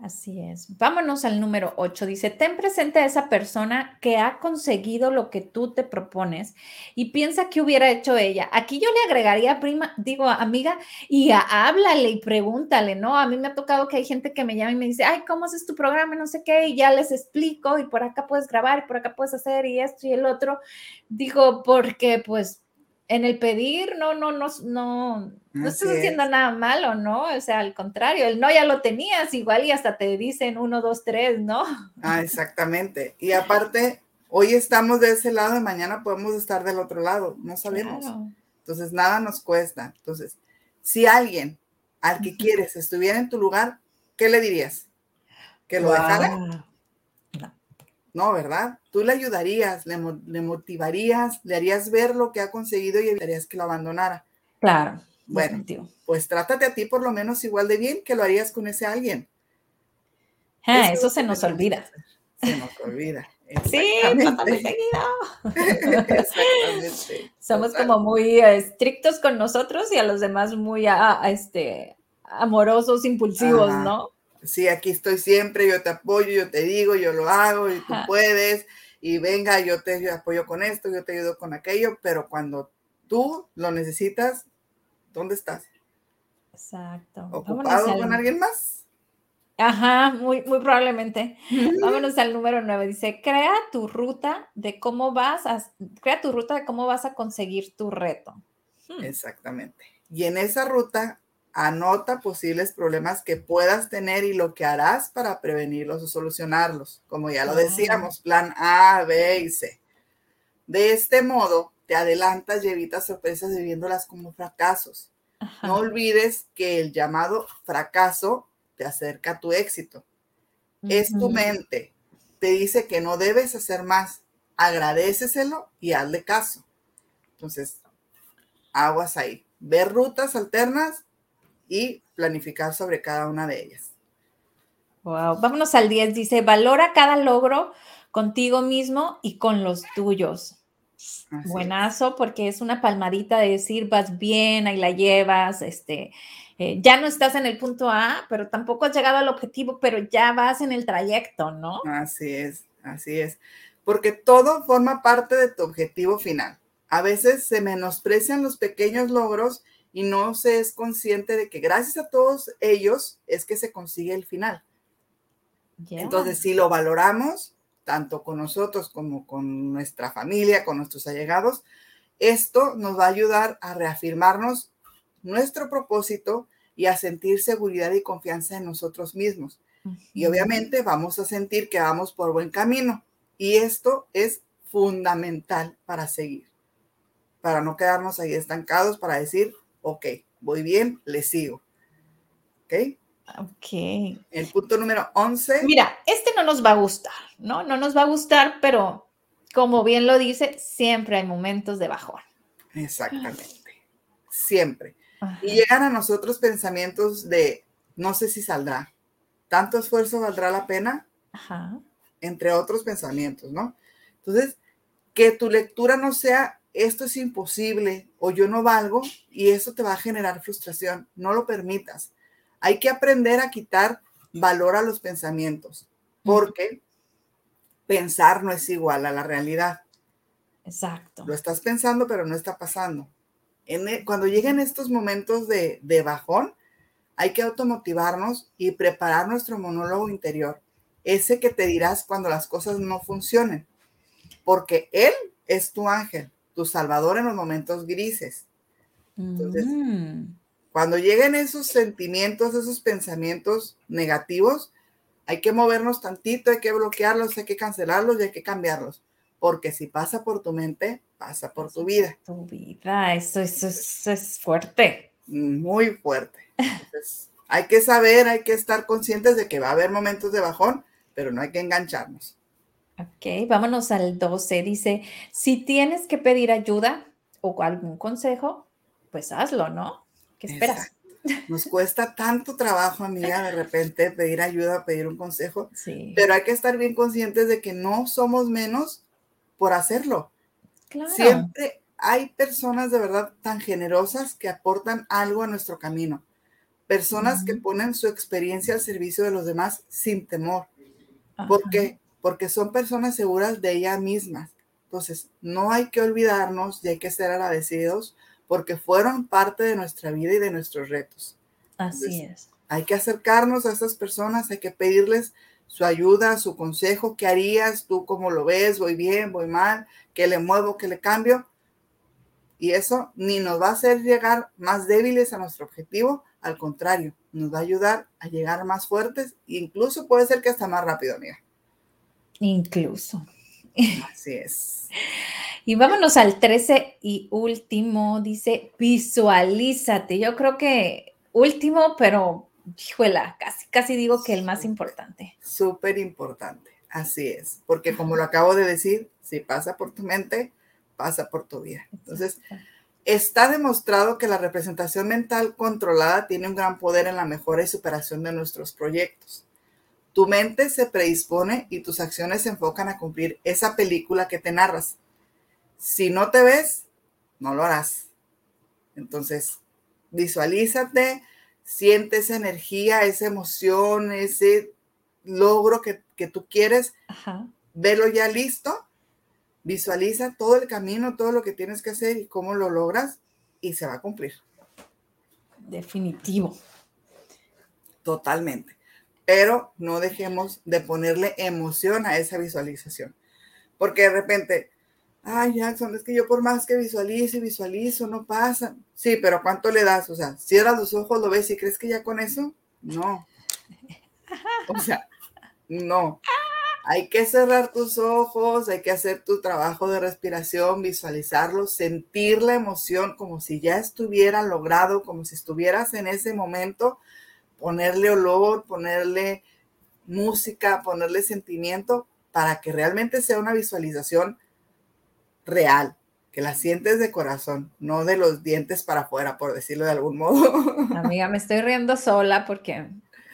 Así es. Vámonos al número 8. Dice, ten presente a esa persona que ha conseguido lo que tú te propones y piensa que hubiera hecho ella. Aquí yo le agregaría, prima, digo, amiga, y háblale y pregúntale, ¿no? A mí me ha tocado que hay gente que me llama y me dice, ay, ¿cómo haces tu programa? No sé qué, y ya les explico, y por acá puedes grabar, y por acá puedes hacer, y esto y el otro. Digo, porque pues en el pedir no, no, no, no, no estás haciendo nada malo, ¿no? O sea, al contrario, el no ya lo tenías, igual y hasta te dicen uno, dos, tres, ¿no? Ah, exactamente. Y aparte, hoy estamos de ese lado y mañana podemos estar del otro lado, no sabemos. Entonces, nada nos cuesta. Entonces, si alguien al que quieres estuviera en tu lugar, ¿qué le dirías? ¿Que lo dejara? No, ¿verdad? Tú le ayudarías, le, motivarías, le harías ver lo que ha conseguido y evitarías que lo abandonara. Claro. Bueno, pues trátate a ti por lo menos igual de bien que lo harías con ese alguien. Ah, eso, se nos olvida. Se nos olvida. Sí, seguido. Exactamente. Somos como muy estrictos con nosotros y a los demás muy este, amorosos, impulsivos, ¿no? Sí, aquí estoy siempre, yo te apoyo, yo te digo, yo lo hago y tú puedes, y venga, yo te apoyo con esto, yo te ayudo con aquello, pero cuando tú lo necesitas, ¿dónde estás? Exacto. ¿Ocupado con alguien más? Ajá, muy, muy probablemente. Vámonos al número nueve. Dice, crea tu ruta de cómo vas a, crea tu ruta de cómo vas a conseguir tu reto. Hmm. Exactamente. Y en esa ruta Anota posibles problemas que puedas tener y lo que harás para prevenirlos o solucionarlos. Como ya lo decíamos, plan A, B y C. De este modo, te adelantas y evitas sorpresas viviéndolas como fracasos. No olvides que el llamado fracaso te acerca a tu éxito. Es tu mente. Te dice que no debes hacer más. Agradeceselo y hazle caso. Entonces, aguas ahí. Ver rutas alternas y planificar sobre cada una de ellas. Wow, vámonos al 10. Dice, valora cada logro contigo mismo y con los tuyos. Buenazo, porque es una palmadita de decir, vas bien, ahí la llevas, este, eh, ya no estás en el punto A, pero tampoco has llegado al objetivo, pero ya vas en el trayecto, ¿no? Así es, así es, porque todo forma parte de tu objetivo final. A veces se menosprecian los pequeños logros y no se es consciente de que gracias a todos ellos es que se consigue el final. Entonces, si lo valoramos, tanto con nosotros como con nuestra familia, con nuestros allegados, esto nos va a ayudar a reafirmarnos nuestro propósito y a sentir seguridad y confianza en nosotros mismos. Y obviamente vamos a sentir que vamos por buen camino. Y esto es fundamental para seguir, para no quedarnos ahí estancados, para decir, ok, voy bien, le sigo. ¿Ok? Ok. El punto número 11. Mira, este no nos va a gustar, ¿no? No nos va a gustar, pero como bien lo dice, siempre hay momentos de bajón. Exactamente. Siempre. Y llegan a nosotros pensamientos de, no sé si saldrá. ¿Tanto esfuerzo valdrá la pena? Ajá. Entre otros pensamientos, ¿no? Entonces, que tu lectura no sea, esto es imposible o yo no valgo y eso te va a generar frustración. No lo permitas hay que aprender a quitar valor a los pensamientos, porque pensar no es igual a la realidad. Exacto. Lo estás pensando, pero no está pasando. E, cuando lleguen estos momentos de, de bajón, hay que automotivarnos y preparar nuestro monólogo interior, ese que te dirás cuando las cosas no funcionen, porque Él es tu ángel, tu salvador en los momentos grises. Entonces, mm. Cuando lleguen esos sentimientos, esos pensamientos negativos, hay que movernos tantito, hay que bloquearlos, hay que cancelarlos y hay que cambiarlos. Porque si pasa por tu mente, pasa por tu vida. Tu vida, eso, eso, es fuerte. Muy fuerte. hay que saber, hay que estar conscientes de que va a haber momentos de bajón, pero no hay que engancharnos. Ok, vámonos al 12. Dice, si tienes que pedir ayuda o algún consejo, pues hazlo, ¿no? ¿Qué esperas? Nos cuesta tanto trabajo, amiga, de repente pedir ayuda, pedir un consejo, sí. pero hay que estar bien conscientes de que no somos menos por hacerlo. Claro. Siempre hay personas de verdad tan generosas que aportan algo a nuestro camino. Personas que ponen su experiencia al servicio de los demás sin temor. ¿Por qué? Porque son personas seguras de ellas mismas. Entonces, no hay que olvidarnos y hay que ser agradecidos porque fueron parte de nuestra vida y de nuestros retos. Así es. Hay que acercarnos a esas personas, hay que pedirles su ayuda, su consejo, qué harías, tú cómo lo ves, voy bien, voy mal, qué le muevo, qué le cambio. Y eso ni nos va a hacer llegar más débiles a nuestro objetivo, al contrario, nos va a ayudar a llegar más fuertes e incluso puede ser que hasta más rápido, amiga. Incluso. Así es. Y vámonos al 13 y último, dice visualízate. Yo creo que último, pero hijuela, casi, casi digo que el más importante. Súper importante, así es, porque como lo acabo de decir, si pasa por tu mente, pasa por tu vida. Entonces, está demostrado que la representación mental controlada tiene un gran poder en la mejora y superación de nuestros proyectos. Tu mente se predispone y tus acciones se enfocan a cumplir esa película que te narras si no te ves, no lo harás. Entonces, visualízate, siente esa energía, esa emoción, ese logro que, tú quieres, velo ya listo, visualiza todo el camino, todo lo que tienes que hacer y cómo lo logras y se va a cumplir. Definitivo. Totalmente. Pero no dejemos de ponerle emoción a esa visualización. Porque de repente, ay, Jackson, es que yo por más que visualizo y visualizo, no pasa. Sí, pero ¿cuánto le das? O sea, cierras los ojos, lo ves y crees que ya con eso, no. O sea, no. Hay que cerrar tus ojos, hay que hacer tu trabajo de respiración, visualizarlo, sentir la emoción como si ya estuviera logrado, como si estuvieras en ese momento, ponerle olor, ponerle música, ponerle sentimiento para que realmente sea una visualización real, que la sientes de corazón, no de los dientes para afuera, por decirlo de algún modo. Amiga, me estoy riendo sola porque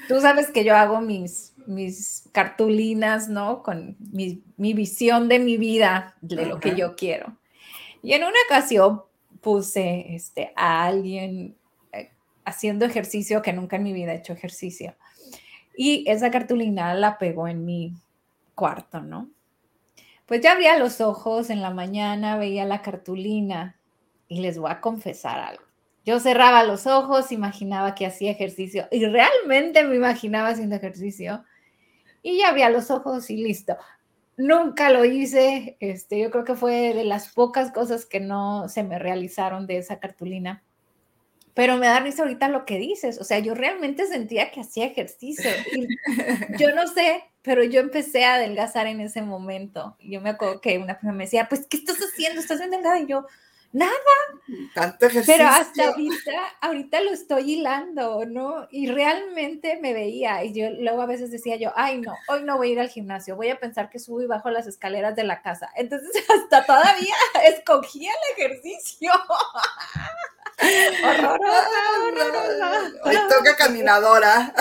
Tú sabes que yo hago mis, mis cartulinas, ¿no? Con mi, visión de mi vida, de lo que yo quiero. Y en una ocasión puse este, a alguien haciendo ejercicio que nunca en mi vida he hecho ejercicio. Y esa cartulina la pegó en mi cuarto, ¿no? Pues ya abría los ojos en la mañana, veía la cartulina y les voy a confesar algo. Yo cerraba los ojos, imaginaba que hacía ejercicio y realmente me imaginaba haciendo ejercicio y ya abría los ojos y listo. Nunca lo hice, este, yo creo que fue de las pocas cosas que no se me realizaron de esa cartulina. Pero me da risa ahorita lo que dices, o sea, yo realmente sentía que hacía ejercicio. yo no sé, pero yo empecé a adelgazar en ese momento. Yo me acuerdo que una persona me decía, pues, ¿qué estás haciendo? ¿Estás delgada? Y yo, nada. Tanto ejercicio. Pero hasta ahorita, ahorita lo estoy hilando, ¿no? Y realmente me veía. Y yo luego a veces decía yo, ay, no, hoy no voy a ir al gimnasio. Voy a pensar que subo y bajo las escaleras de la casa. Entonces, hasta todavía escogía el ejercicio. horrorosa, horrorosa. Hoy toca caminadora.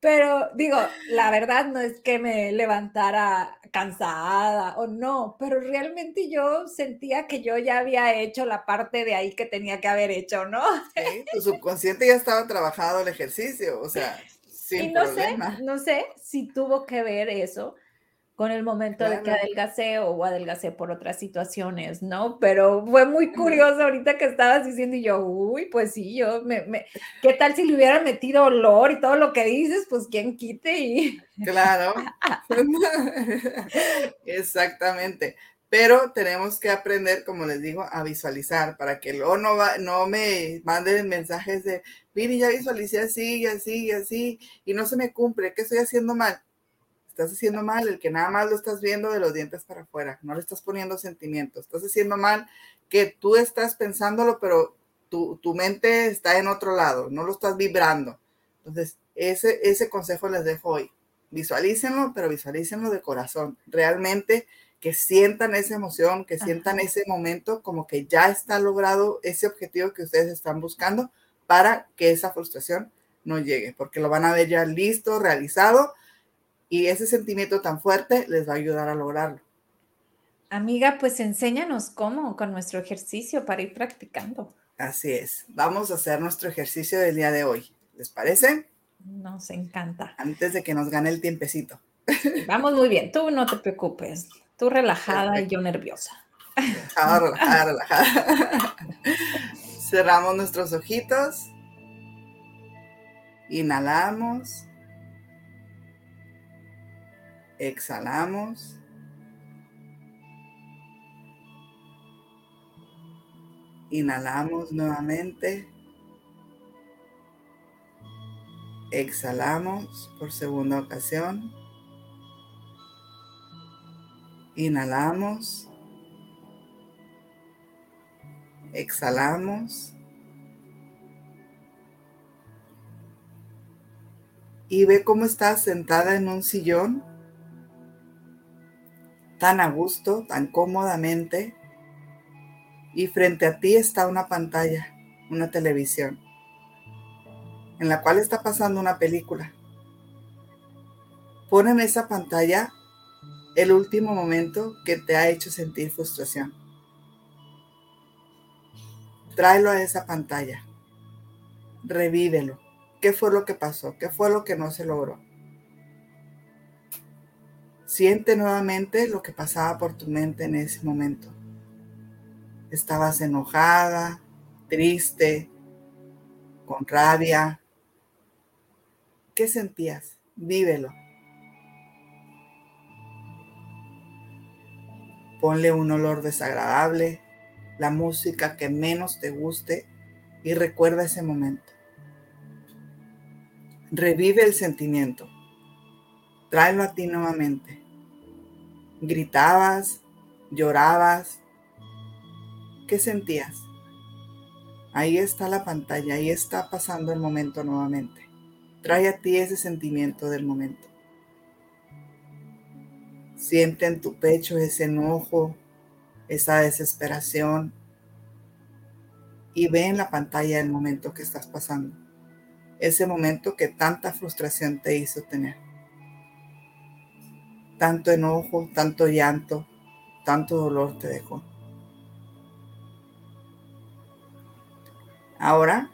Pero digo, la verdad no es que me levantara cansada o no, pero realmente yo sentía que yo ya había hecho la parte de ahí que tenía que haber hecho, ¿no? Sí, tu subconsciente ya estaba trabajado el ejercicio, o sea, sin y no problema. Sé, no sé si tuvo que ver eso con el momento de que adelgacé o adelgacé por otras situaciones, ¿no? Pero fue muy curioso ahorita que estabas diciendo y yo, uy, pues sí, yo me, me, ¿qué tal si le hubiera metido olor y todo lo que dices? Pues quién quite y... Claro. Exactamente. Pero tenemos que aprender, como les digo, a visualizar para que luego no, va, no me manden mensajes de, mire, ya visualicé así y así y así y no se me cumple, ¿qué estoy haciendo mal? Estás haciendo mal el que nada más lo estás viendo de los dientes para afuera, no le estás poniendo sentimientos. Estás haciendo mal que tú estás pensándolo, pero tu, tu mente está en otro lado, no lo estás vibrando. Entonces, ese, ese consejo les dejo hoy. Visualícenlo, pero visualícenlo de corazón. Realmente que sientan esa emoción, que sientan ese momento como que ya está logrado ese objetivo que ustedes están buscando para que esa frustración no llegue, porque lo van a ver ya listo, realizado y ese sentimiento tan fuerte les va a ayudar a lograrlo. Amiga, pues enséñanos cómo con nuestro ejercicio para ir practicando. Así es. Vamos a hacer nuestro ejercicio del día de hoy. ¿Les parece? Nos encanta. Antes de que nos gane el tiempecito. Vamos muy bien. Tú no te preocupes. Tú relajada y yo nerviosa. Relajada, relajada, relajada. Cerramos nuestros ojitos. Inhalamos. Exhalamos. Inhalamos nuevamente. Exhalamos por segunda ocasión. Inhalamos. Exhalamos. Y ve cómo estás sentada en un sillón tan a gusto, tan cómodamente, y frente a ti está una pantalla, una televisión, en la cual está pasando una película. Pon en esa pantalla el último momento que te ha hecho sentir frustración. Tráelo a esa pantalla. Revívelo. ¿Qué fue lo que pasó? ¿Qué fue lo que no se logró? Siente nuevamente lo que pasaba por tu mente en ese momento. Estabas enojada, triste, con rabia. ¿Qué sentías? Vívelo. Ponle un olor desagradable, la música que menos te guste y recuerda ese momento. Revive el sentimiento. Tráelo a ti nuevamente gritabas, llorabas. ¿Qué sentías? Ahí está la pantalla, ahí está pasando el momento nuevamente. Trae a ti ese sentimiento del momento. Siente en tu pecho ese enojo, esa desesperación y ve en la pantalla el momento que estás pasando. ese momento que tanta frustración te hizo tener. Tanto enojo, tanto llanto, tanto dolor te dejó. Ahora,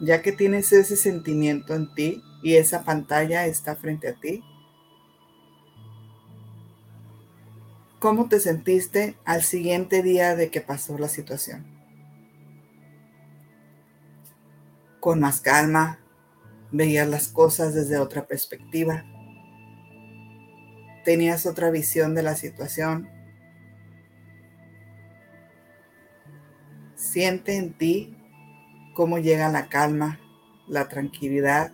ya que tienes ese sentimiento en ti y esa pantalla está frente a ti, ¿cómo te sentiste al siguiente día de que pasó la situación? Con más calma, veías las cosas desde otra perspectiva, tenías otra visión de la situación. Siente en ti cómo llega la calma, la tranquilidad.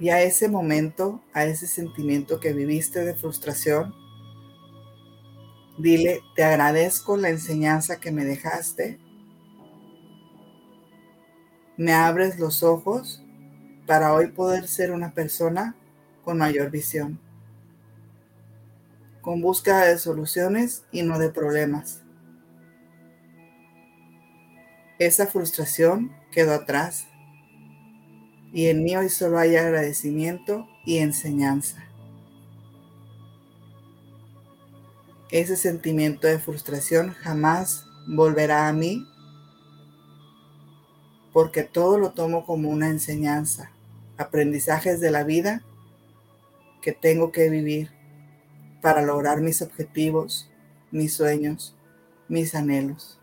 Y a ese momento, a ese sentimiento que viviste de frustración, dile, te agradezco la enseñanza que me dejaste. Me abres los ojos para hoy poder ser una persona con mayor visión, con búsqueda de soluciones y no de problemas. Esa frustración quedó atrás y en mí hoy solo hay agradecimiento y enseñanza. Ese sentimiento de frustración jamás volverá a mí porque todo lo tomo como una enseñanza, aprendizajes de la vida que tengo que vivir para lograr mis objetivos, mis sueños, mis anhelos.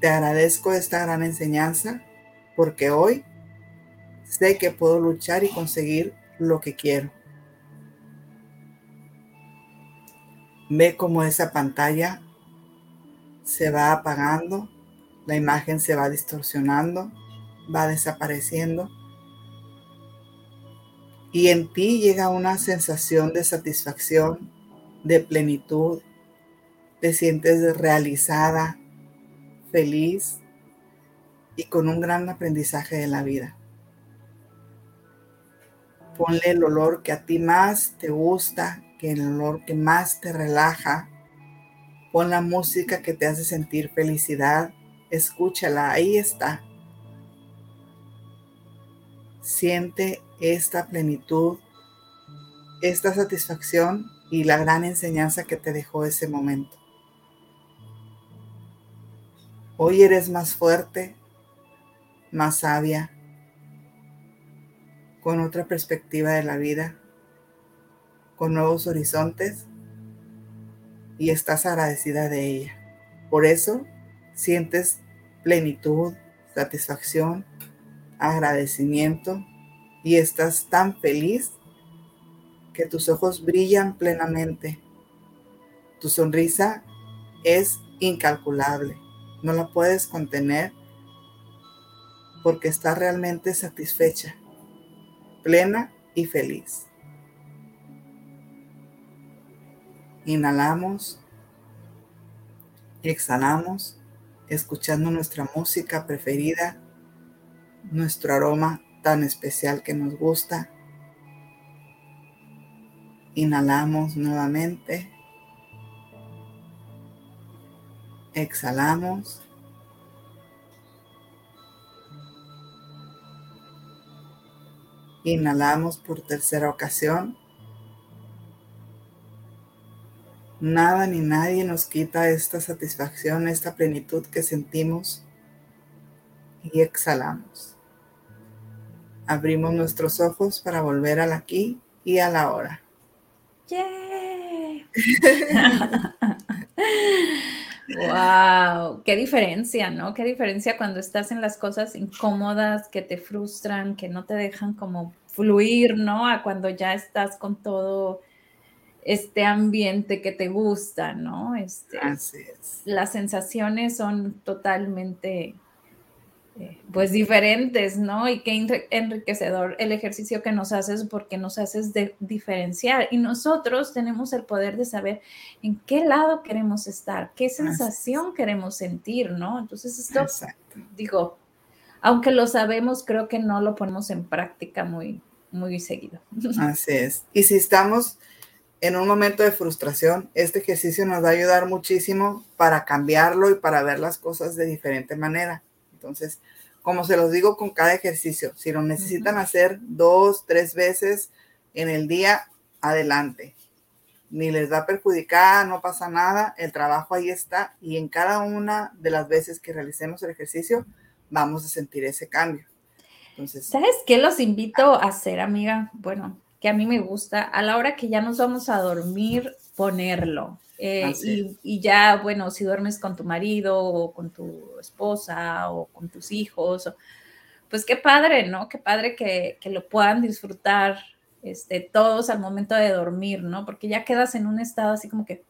Te agradezco esta gran enseñanza porque hoy sé que puedo luchar y conseguir lo que quiero. Ve cómo esa pantalla se va apagando, la imagen se va distorsionando, va desapareciendo y en ti llega una sensación de satisfacción, de plenitud, te sientes realizada, feliz y con un gran aprendizaje de la vida. Ponle el olor que a ti más te gusta, que el olor que más te relaja. Pon la música que te hace sentir felicidad. Escúchala, ahí está. Siente esta plenitud, esta satisfacción y la gran enseñanza que te dejó ese momento. Hoy eres más fuerte, más sabia, con otra perspectiva de la vida, con nuevos horizontes y estás agradecida de ella. Por eso sientes plenitud, satisfacción, agradecimiento y estás tan feliz que tus ojos brillan plenamente. Tu sonrisa es incalculable no la puedes contener porque está realmente satisfecha, plena y feliz. Inhalamos, exhalamos, escuchando nuestra música preferida, nuestro aroma tan especial que nos gusta. Inhalamos nuevamente. Exhalamos. Inhalamos por tercera ocasión. Nada ni nadie nos quita esta satisfacción, esta plenitud que sentimos. Y exhalamos. Abrimos nuestros ojos para volver al aquí y a la hora. Wow, qué diferencia, ¿no? Qué diferencia cuando estás en las cosas incómodas que te frustran, que no te dejan como fluir, ¿no? A cuando ya estás con todo este ambiente que te gusta, ¿no? Este, Así es. Las sensaciones son totalmente eh, pues diferentes, ¿no? Y qué enriquecedor el ejercicio que nos haces porque nos haces de diferenciar y nosotros tenemos el poder de saber en qué lado queremos estar, qué sensación queremos sentir, ¿no? Entonces esto, digo, aunque lo sabemos, creo que no lo ponemos en práctica muy, muy seguido. Así es. Y si estamos en un momento de frustración, este ejercicio nos va a ayudar muchísimo para cambiarlo y para ver las cosas de diferente manera. Entonces, como se los digo con cada ejercicio, si lo necesitan hacer dos, tres veces en el día, adelante. Ni les va a perjudicar, no pasa nada, el trabajo ahí está y en cada una de las veces que realicemos el ejercicio vamos a sentir ese cambio. Entonces, ¿sabes qué los invito a hacer, amiga? Bueno, que a mí me gusta, a la hora que ya nos vamos a dormir, ponerlo. Eh, y, ya, bueno, si duermes con tu marido o con tu esposa o con tus hijos, pues qué padre, ¿no? Qué padre que, que, lo puedan disfrutar este, todos al momento de dormir, ¿no? Porque ya quedas en un estado así como que,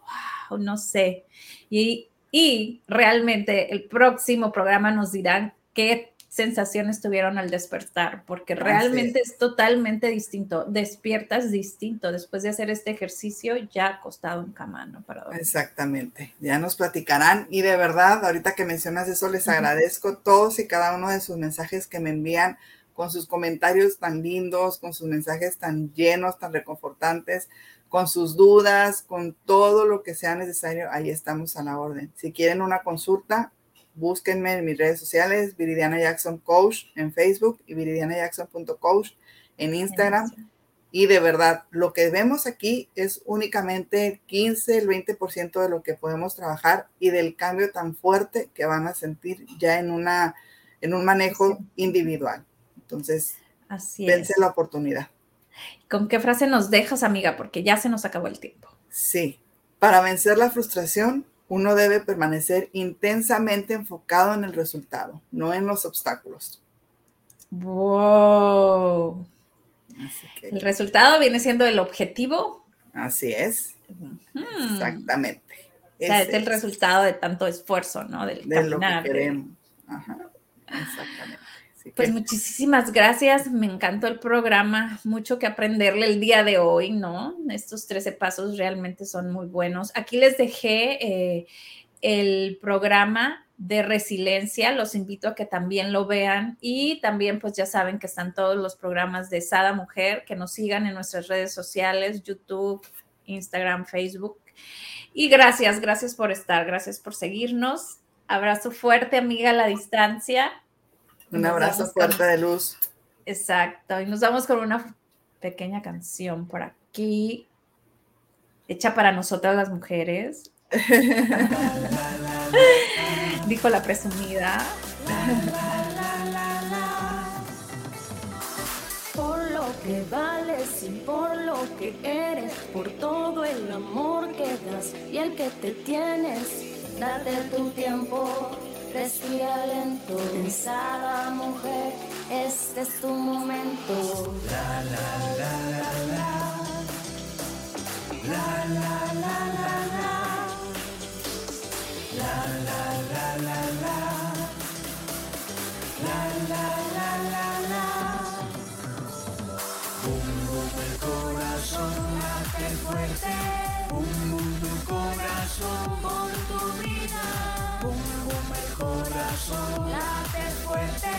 wow, no sé. Y, y realmente el próximo programa nos dirán qué sensaciones tuvieron al despertar, porque realmente es. totalmente distinto. Despiertas distinto después de hacer este ejercicio ya acostado en cama, ¿no? Para Exactamente. Ya nos platicarán y de verdad, ahorita que mencionas eso, les agradezco todos y cada uno de sus mensajes que me envían con sus comentarios tan lindos, con sus mensajes tan llenos, tan reconfortantes, con sus dudas, con todo lo que sea necesario, ahí estamos a la orden. Si quieren una consulta, búsquenme en mis redes sociales, Viridiana Jackson Coach en Facebook y viridianajackson.coach en Instagram. Y de verdad, lo que vemos aquí es únicamente el 15, el 20% de lo que podemos trabajar y del cambio tan fuerte que van a sentir ya en, una, en un manejo individual. Entonces, Así vence la oportunidad. ¿Con qué frase nos dejas, amiga? Porque ya se nos acabó el tiempo. Sí, para vencer la frustración, uno debe permanecer intensamente enfocado en el resultado, no en los obstáculos. Wow. El resultado viene siendo el objetivo. Así es. Exactamente. O sea, es el resultado de tanto esfuerzo, ¿no? Del de lo que queremos. Ajá. Exactamente. Pues muchísimas gracias, me encantó el programa, mucho que aprenderle el día de hoy, ¿no? Estos 13 pasos realmente son muy buenos. Aquí les dejé eh, el programa de resiliencia, los invito a que también lo vean y también pues ya saben que están todos los programas de Sada Mujer, que nos sigan en nuestras redes sociales, YouTube, Instagram, Facebook. Y gracias, gracias por estar, gracias por seguirnos. Abrazo fuerte, amiga, a la distancia. Un abrazo fuerte de luz. Exacto. Y nos vamos con una pequeña canción por aquí, hecha para nosotras las mujeres. Dijo la presumida. Por lo que vales y por lo que eres, por todo el amor que das y el que te tienes, date tu tiempo Respira lento, pensada mujer, este es tu momento. La la la la la. La la la la la. La la la la la. La la la la la. Bum bum el corazón late fuerte. Bum bum tu corazón por tu vida corazón late fuerte,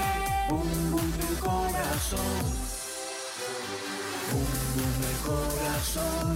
bum bum tu corazón, bum bum el corazón